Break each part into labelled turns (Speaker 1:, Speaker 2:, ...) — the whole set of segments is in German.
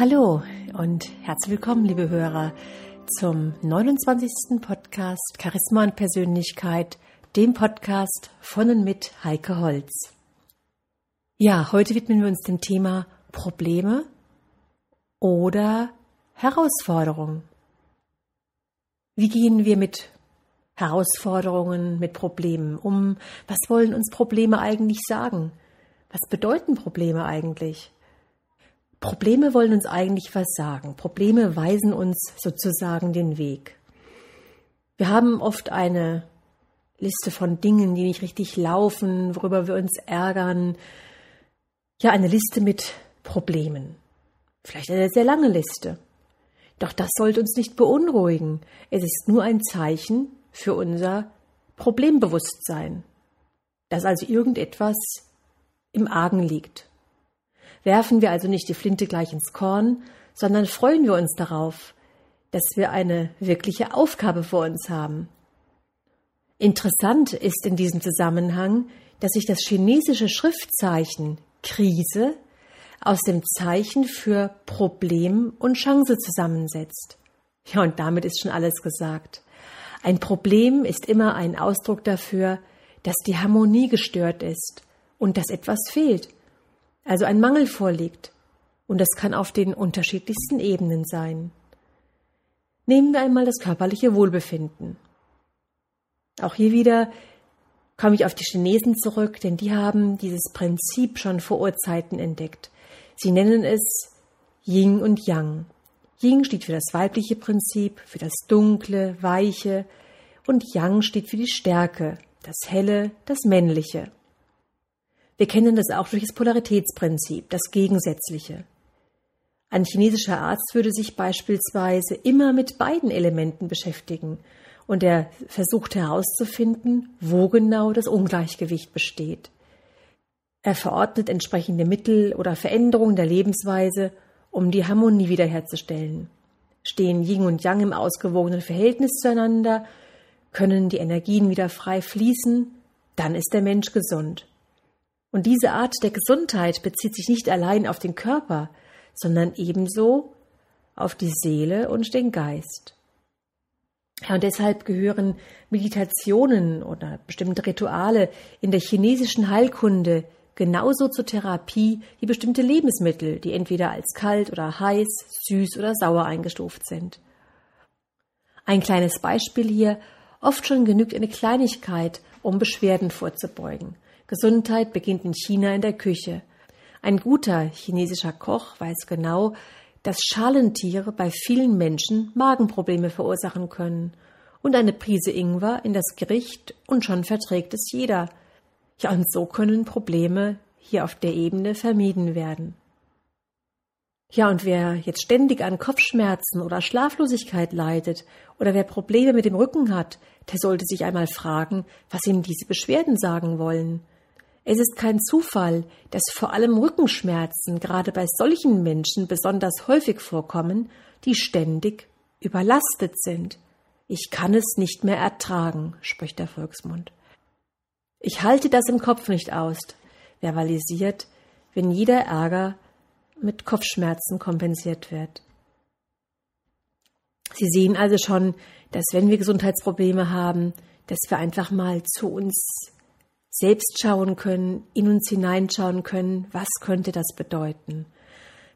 Speaker 1: Hallo und herzlich willkommen, liebe Hörer, zum 29. Podcast Charisma und Persönlichkeit, dem Podcast von und mit Heike Holz. Ja, heute widmen wir uns dem Thema Probleme oder Herausforderungen. Wie gehen wir mit Herausforderungen, mit Problemen um? Was wollen uns Probleme eigentlich sagen? Was bedeuten Probleme eigentlich? Probleme wollen uns eigentlich was sagen. Probleme weisen uns sozusagen den Weg. Wir haben oft eine Liste von Dingen, die nicht richtig laufen, worüber wir uns ärgern. Ja, eine Liste mit Problemen. Vielleicht eine sehr lange Liste. Doch das sollte uns nicht beunruhigen. Es ist nur ein Zeichen für unser Problembewusstsein, dass also irgendetwas im Argen liegt. Werfen wir also nicht die Flinte gleich ins Korn, sondern freuen wir uns darauf, dass wir eine wirkliche Aufgabe vor uns haben. Interessant ist in diesem Zusammenhang, dass sich das chinesische Schriftzeichen Krise aus dem Zeichen für Problem und Chance zusammensetzt. Ja, und damit ist schon alles gesagt. Ein Problem ist immer ein Ausdruck dafür, dass die Harmonie gestört ist und dass etwas fehlt also ein Mangel vorliegt. Und das kann auf den unterschiedlichsten Ebenen sein. Nehmen wir einmal das körperliche Wohlbefinden. Auch hier wieder komme ich auf die Chinesen zurück, denn die haben dieses Prinzip schon vor Urzeiten entdeckt. Sie nennen es Yin und Yang. Yin steht für das weibliche Prinzip, für das Dunkle, Weiche, und Yang steht für die Stärke, das Helle, das Männliche. Wir kennen das auch durch das Polaritätsprinzip, das Gegensätzliche. Ein chinesischer Arzt würde sich beispielsweise immer mit beiden Elementen beschäftigen und er versucht herauszufinden, wo genau das Ungleichgewicht besteht. Er verordnet entsprechende Mittel oder Veränderungen der Lebensweise, um die Harmonie wiederherzustellen. Stehen Yin und Yang im ausgewogenen Verhältnis zueinander, können die Energien wieder frei fließen, dann ist der Mensch gesund. Und diese Art der Gesundheit bezieht sich nicht allein auf den Körper, sondern ebenso auf die Seele und den Geist. Ja, und deshalb gehören Meditationen oder bestimmte Rituale in der chinesischen Heilkunde genauso zur Therapie wie bestimmte Lebensmittel, die entweder als kalt oder heiß, süß oder sauer eingestuft sind. Ein kleines Beispiel hier, oft schon genügt eine Kleinigkeit, um Beschwerden vorzubeugen. Gesundheit beginnt in China in der Küche. Ein guter chinesischer Koch weiß genau, dass Schalentiere bei vielen Menschen Magenprobleme verursachen können. Und eine Prise Ingwer in das Gericht und schon verträgt es jeder. Ja, und so können Probleme hier auf der Ebene vermieden werden. Ja, und wer jetzt ständig an Kopfschmerzen oder Schlaflosigkeit leidet oder wer Probleme mit dem Rücken hat, der sollte sich einmal fragen, was ihm diese Beschwerden sagen wollen. Es ist kein Zufall, dass vor allem Rückenschmerzen gerade bei solchen Menschen besonders häufig vorkommen, die ständig überlastet sind. Ich kann es nicht mehr ertragen, spricht der Volksmund. Ich halte das im Kopf nicht aus, verbalisiert, wenn jeder Ärger mit Kopfschmerzen kompensiert wird. Sie sehen also schon, dass wenn wir Gesundheitsprobleme haben, dass wir einfach mal zu uns selbst schauen können, in uns hineinschauen können, was könnte das bedeuten?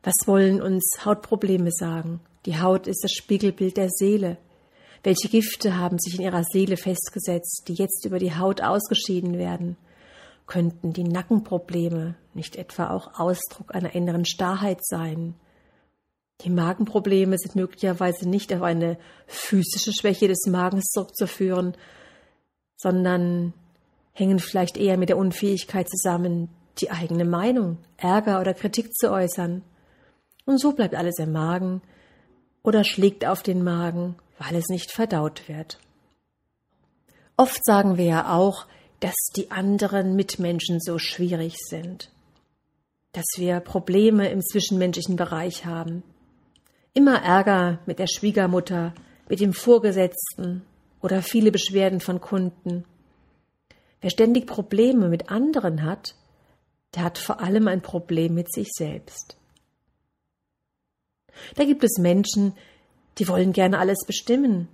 Speaker 1: Was wollen uns Hautprobleme sagen? Die Haut ist das Spiegelbild der Seele. Welche Gifte haben sich in ihrer Seele festgesetzt, die jetzt über die Haut ausgeschieden werden? Könnten die Nackenprobleme nicht etwa auch Ausdruck einer inneren Starrheit sein? Die Magenprobleme sind möglicherweise nicht auf eine physische Schwäche des Magens zurückzuführen, sondern hängen vielleicht eher mit der Unfähigkeit zusammen, die eigene Meinung, Ärger oder Kritik zu äußern. Und so bleibt alles im Magen oder schlägt auf den Magen, weil es nicht verdaut wird. Oft sagen wir ja auch, dass die anderen Mitmenschen so schwierig sind, dass wir Probleme im zwischenmenschlichen Bereich haben, immer Ärger mit der Schwiegermutter, mit dem Vorgesetzten oder viele Beschwerden von Kunden. Wer ständig Probleme mit anderen hat, der hat vor allem ein Problem mit sich selbst. Da gibt es Menschen, die wollen gerne alles bestimmen.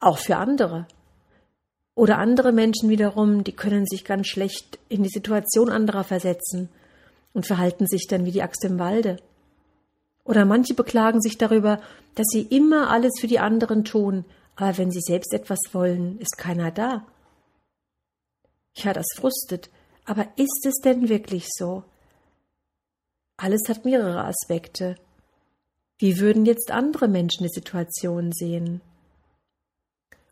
Speaker 1: Auch für andere. Oder andere Menschen wiederum, die können sich ganz schlecht in die Situation anderer versetzen und verhalten sich dann wie die Axt im Walde. Oder manche beklagen sich darüber, dass sie immer alles für die anderen tun, aber wenn sie selbst etwas wollen, ist keiner da. Ja, das frustet. Aber ist es denn wirklich so? Alles hat mehrere Aspekte. Wie würden jetzt andere Menschen die Situation sehen?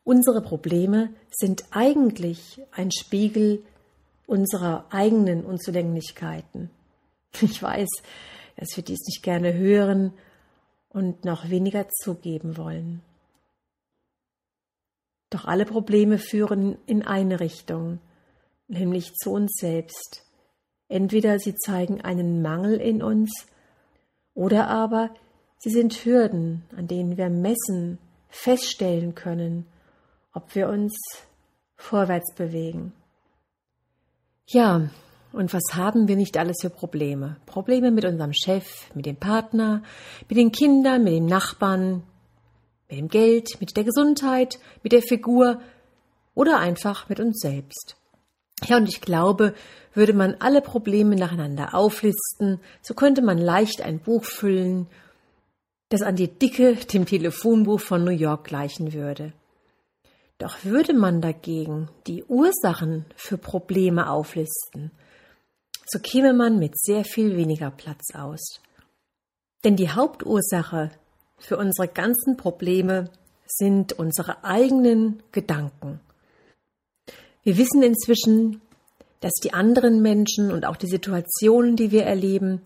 Speaker 1: Unsere Probleme sind eigentlich ein Spiegel unserer eigenen Unzulänglichkeiten. Ich weiß, dass wir dies nicht gerne hören und noch weniger zugeben wollen. Doch alle Probleme führen in eine Richtung, nämlich zu uns selbst. Entweder sie zeigen einen Mangel in uns, oder aber sie sind Hürden, an denen wir messen, feststellen können, ob wir uns vorwärts bewegen. Ja, und was haben wir nicht alles für Probleme? Probleme mit unserem Chef, mit dem Partner, mit den Kindern, mit den Nachbarn, mit dem Geld, mit der Gesundheit, mit der Figur oder einfach mit uns selbst. Ja, und ich glaube, würde man alle Probleme nacheinander auflisten, so könnte man leicht ein Buch füllen, das an die Dicke dem Telefonbuch von New York gleichen würde. Doch würde man dagegen die Ursachen für Probleme auflisten, so käme man mit sehr viel weniger Platz aus. Denn die Hauptursache für unsere ganzen Probleme sind unsere eigenen Gedanken. Wir wissen inzwischen, dass die anderen Menschen und auch die Situationen, die wir erleben,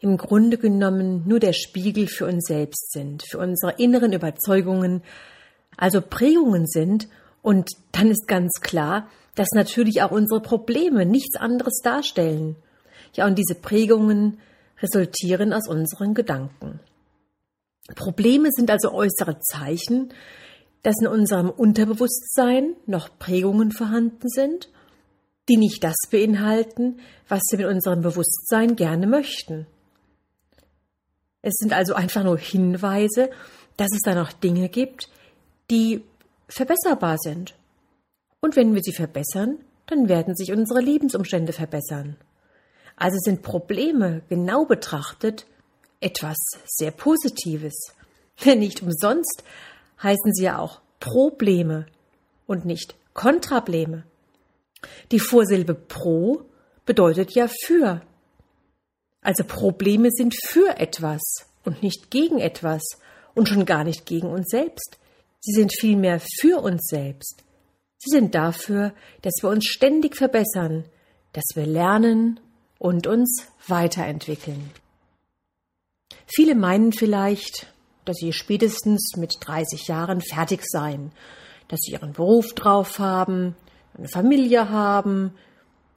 Speaker 1: im Grunde genommen nur der Spiegel für uns selbst sind, für unsere inneren Überzeugungen, also Prägungen sind, und dann ist ganz klar, dass natürlich auch unsere Probleme nichts anderes darstellen. Ja, und diese Prägungen resultieren aus unseren Gedanken. Probleme sind also äußere Zeichen, dass in unserem Unterbewusstsein noch Prägungen vorhanden sind, die nicht das beinhalten, was wir mit unserem Bewusstsein gerne möchten. Es sind also einfach nur Hinweise, dass es da noch Dinge gibt, die verbesserbar sind. Und wenn wir sie verbessern, dann werden sich unsere Lebensumstände verbessern. Also sind Probleme genau betrachtet etwas sehr Positives. Nicht umsonst heißen sie ja auch Probleme und nicht Kontrableme. Die Vorsilbe pro bedeutet ja für. Also Probleme sind für etwas und nicht gegen etwas und schon gar nicht gegen uns selbst. Sie sind vielmehr für uns selbst. Sie sind dafür, dass wir uns ständig verbessern, dass wir lernen und uns weiterentwickeln. Viele meinen vielleicht, dass sie spätestens mit 30 Jahren fertig seien, dass sie ihren Beruf drauf haben, eine Familie haben,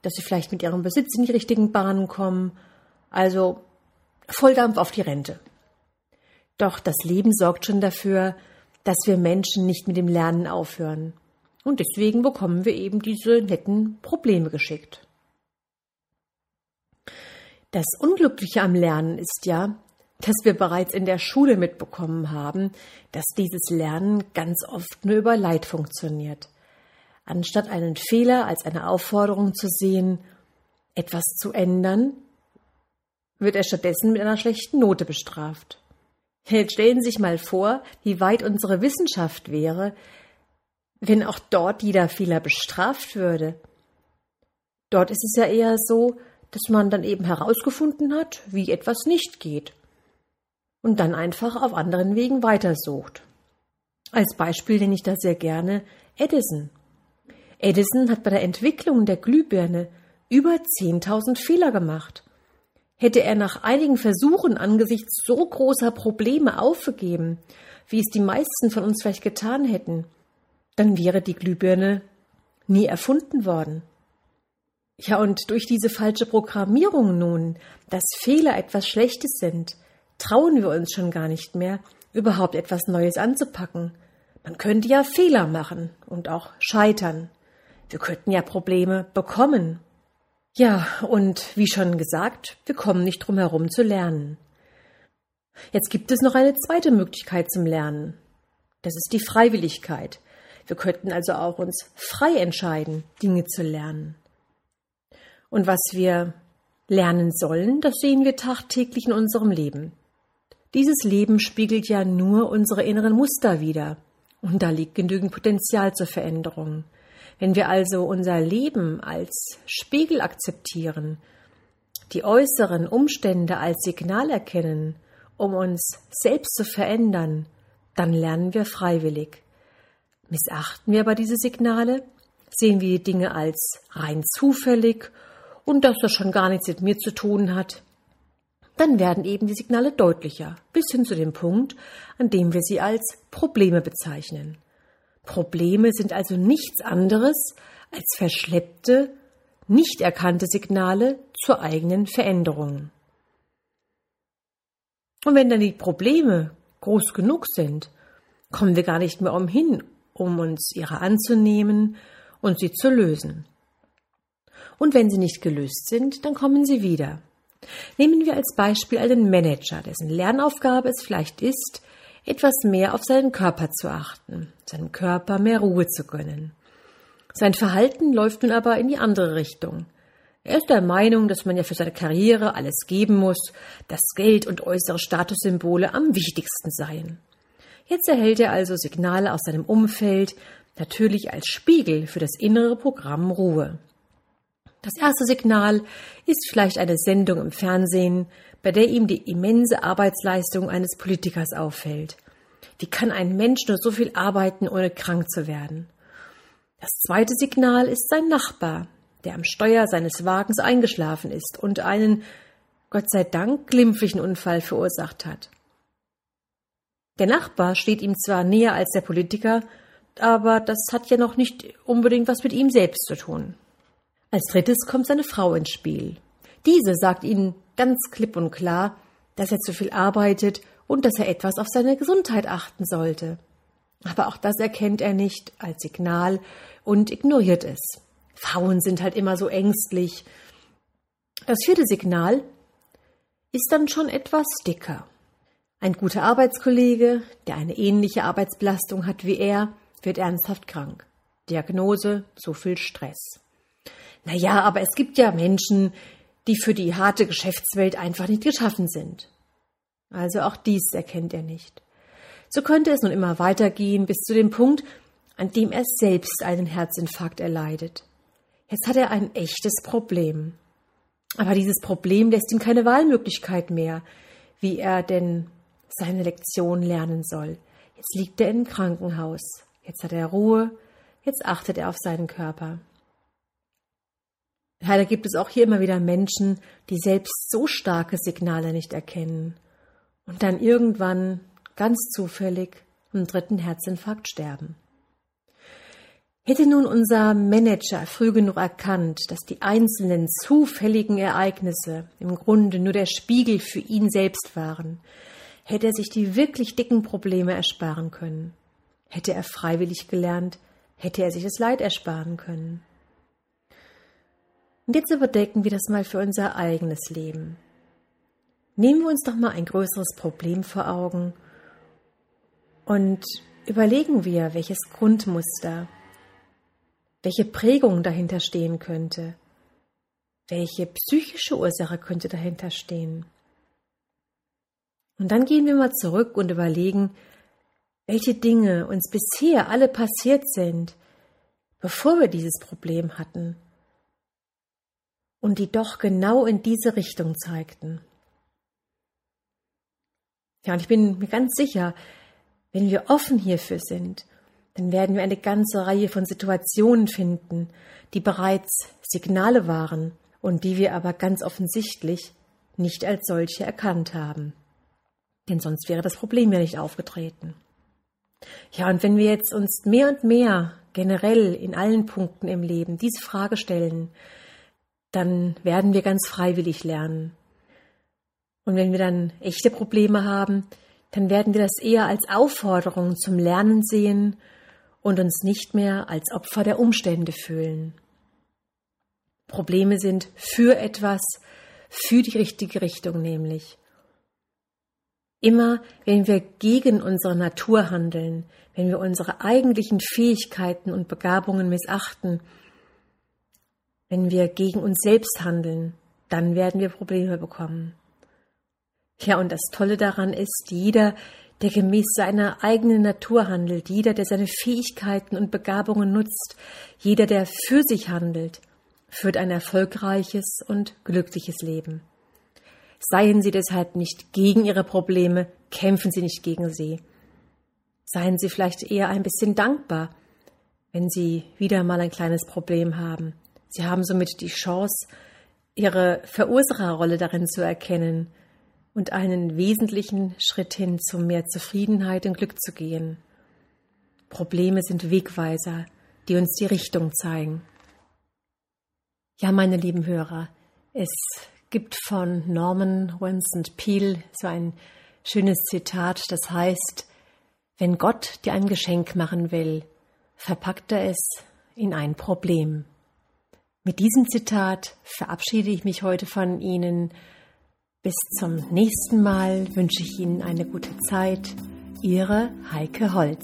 Speaker 1: dass sie vielleicht mit ihrem Besitz in die richtigen Bahnen kommen, also Volldampf auf die Rente. Doch das Leben sorgt schon dafür, dass wir Menschen nicht mit dem Lernen aufhören. Und deswegen bekommen wir eben diese netten Probleme geschickt. Das Unglückliche am Lernen ist ja, dass wir bereits in der Schule mitbekommen haben, dass dieses Lernen ganz oft nur über Leid funktioniert. Anstatt einen Fehler als eine Aufforderung zu sehen, etwas zu ändern, wird er stattdessen mit einer schlechten Note bestraft. Jetzt stellen Sie sich mal vor, wie weit unsere Wissenschaft wäre, wenn auch dort jeder Fehler bestraft würde. Dort ist es ja eher so, dass man dann eben herausgefunden hat, wie etwas nicht geht und dann einfach auf anderen Wegen weitersucht. Als Beispiel nenne ich da sehr gerne Edison. Edison hat bei der Entwicklung der Glühbirne über 10.000 Fehler gemacht. Hätte er nach einigen Versuchen angesichts so großer Probleme aufgegeben, wie es die meisten von uns vielleicht getan hätten, dann wäre die Glühbirne nie erfunden worden. Ja, und durch diese falsche Programmierung nun, dass Fehler etwas Schlechtes sind, trauen wir uns schon gar nicht mehr, überhaupt etwas Neues anzupacken. Man könnte ja Fehler machen und auch scheitern. Wir könnten ja Probleme bekommen ja, und wie schon gesagt, wir kommen nicht drum herum zu lernen. Jetzt gibt es noch eine zweite Möglichkeit zum Lernen. Das ist die Freiwilligkeit. Wir könnten also auch uns frei entscheiden, Dinge zu lernen. Und was wir lernen sollen, das sehen wir tagtäglich in unserem Leben. Dieses Leben spiegelt ja nur unsere inneren Muster wider. Und da liegt genügend Potenzial zur Veränderung. Wenn wir also unser Leben als Spiegel akzeptieren, die äußeren Umstände als Signal erkennen, um uns selbst zu verändern, dann lernen wir freiwillig. Missachten wir aber diese Signale, sehen wir die Dinge als rein zufällig und dass das schon gar nichts mit mir zu tun hat, dann werden eben die Signale deutlicher, bis hin zu dem Punkt, an dem wir sie als Probleme bezeichnen. Probleme sind also nichts anderes als verschleppte, nicht erkannte Signale zur eigenen Veränderung. Und wenn dann die Probleme groß genug sind, kommen wir gar nicht mehr umhin, um uns ihrer anzunehmen und sie zu lösen. Und wenn sie nicht gelöst sind, dann kommen sie wieder. Nehmen wir als Beispiel einen Manager, dessen Lernaufgabe es vielleicht ist, etwas mehr auf seinen Körper zu achten, seinem Körper mehr Ruhe zu gönnen. Sein Verhalten läuft nun aber in die andere Richtung. Er ist der Meinung, dass man ja für seine Karriere alles geben muss, dass Geld und äußere Statussymbole am wichtigsten seien. Jetzt erhält er also Signale aus seinem Umfeld, natürlich als Spiegel für das innere Programm Ruhe. Das erste Signal ist vielleicht eine Sendung im Fernsehen, bei der ihm die immense Arbeitsleistung eines Politikers auffällt. Wie kann ein Mensch nur so viel arbeiten, ohne krank zu werden? Das zweite Signal ist sein Nachbar, der am Steuer seines Wagens eingeschlafen ist und einen, Gott sei Dank, glimpflichen Unfall verursacht hat. Der Nachbar steht ihm zwar näher als der Politiker, aber das hat ja noch nicht unbedingt was mit ihm selbst zu tun. Als drittes kommt seine Frau ins Spiel. Diese sagt ihnen ganz klipp und klar, dass er zu viel arbeitet und dass er etwas auf seine Gesundheit achten sollte. Aber auch das erkennt er nicht als Signal und ignoriert es. Frauen sind halt immer so ängstlich. Das vierte Signal ist dann schon etwas dicker. Ein guter Arbeitskollege, der eine ähnliche Arbeitsbelastung hat wie er, wird ernsthaft krank. Diagnose, zu viel Stress. Naja, aber es gibt ja Menschen, die für die harte Geschäftswelt einfach nicht geschaffen sind. Also auch dies erkennt er nicht. So könnte es nun immer weitergehen bis zu dem Punkt, an dem er selbst einen Herzinfarkt erleidet. Jetzt hat er ein echtes Problem. Aber dieses Problem lässt ihm keine Wahlmöglichkeit mehr, wie er denn seine Lektion lernen soll. Jetzt liegt er im Krankenhaus. Jetzt hat er Ruhe. Jetzt achtet er auf seinen Körper. Leider gibt es auch hier immer wieder Menschen, die selbst so starke Signale nicht erkennen und dann irgendwann ganz zufällig am dritten Herzinfarkt sterben. Hätte nun unser Manager früh genug erkannt, dass die einzelnen zufälligen Ereignisse im Grunde nur der Spiegel für ihn selbst waren, hätte er sich die wirklich dicken Probleme ersparen können. Hätte er freiwillig gelernt, hätte er sich das Leid ersparen können. Und jetzt überdecken wir das mal für unser eigenes Leben. Nehmen wir uns doch mal ein größeres Problem vor Augen und überlegen wir, welches Grundmuster, welche Prägung dahinter stehen könnte, welche psychische Ursache könnte dahinter stehen. Und dann gehen wir mal zurück und überlegen, welche Dinge uns bisher alle passiert sind, bevor wir dieses Problem hatten und die doch genau in diese Richtung zeigten. Ja, und ich bin mir ganz sicher, wenn wir offen hierfür sind, dann werden wir eine ganze Reihe von Situationen finden, die bereits Signale waren und die wir aber ganz offensichtlich nicht als solche erkannt haben. Denn sonst wäre das Problem ja nicht aufgetreten. Ja, und wenn wir jetzt uns mehr und mehr generell in allen Punkten im Leben diese Frage stellen, dann werden wir ganz freiwillig lernen. Und wenn wir dann echte Probleme haben, dann werden wir das eher als Aufforderung zum Lernen sehen und uns nicht mehr als Opfer der Umstände fühlen. Probleme sind für etwas, für die richtige Richtung nämlich. Immer wenn wir gegen unsere Natur handeln, wenn wir unsere eigentlichen Fähigkeiten und Begabungen missachten, wenn wir gegen uns selbst handeln, dann werden wir Probleme bekommen. Ja, und das Tolle daran ist, jeder, der gemäß seiner eigenen Natur handelt, jeder, der seine Fähigkeiten und Begabungen nutzt, jeder, der für sich handelt, führt ein erfolgreiches und glückliches Leben. Seien Sie deshalb nicht gegen Ihre Probleme, kämpfen Sie nicht gegen sie. Seien Sie vielleicht eher ein bisschen dankbar, wenn Sie wieder mal ein kleines Problem haben. Sie haben somit die Chance, Ihre Verursacherrolle darin zu erkennen und einen wesentlichen Schritt hin zu mehr Zufriedenheit und Glück zu gehen. Probleme sind Wegweiser, die uns die Richtung zeigen. Ja, meine lieben Hörer, es gibt von Norman Vincent Peale so ein schönes Zitat, das heißt, wenn Gott dir ein Geschenk machen will, verpackt er es in ein Problem. Mit diesem Zitat verabschiede ich mich heute von Ihnen. Bis zum nächsten Mal wünsche ich Ihnen eine gute Zeit. Ihre Heike Holz.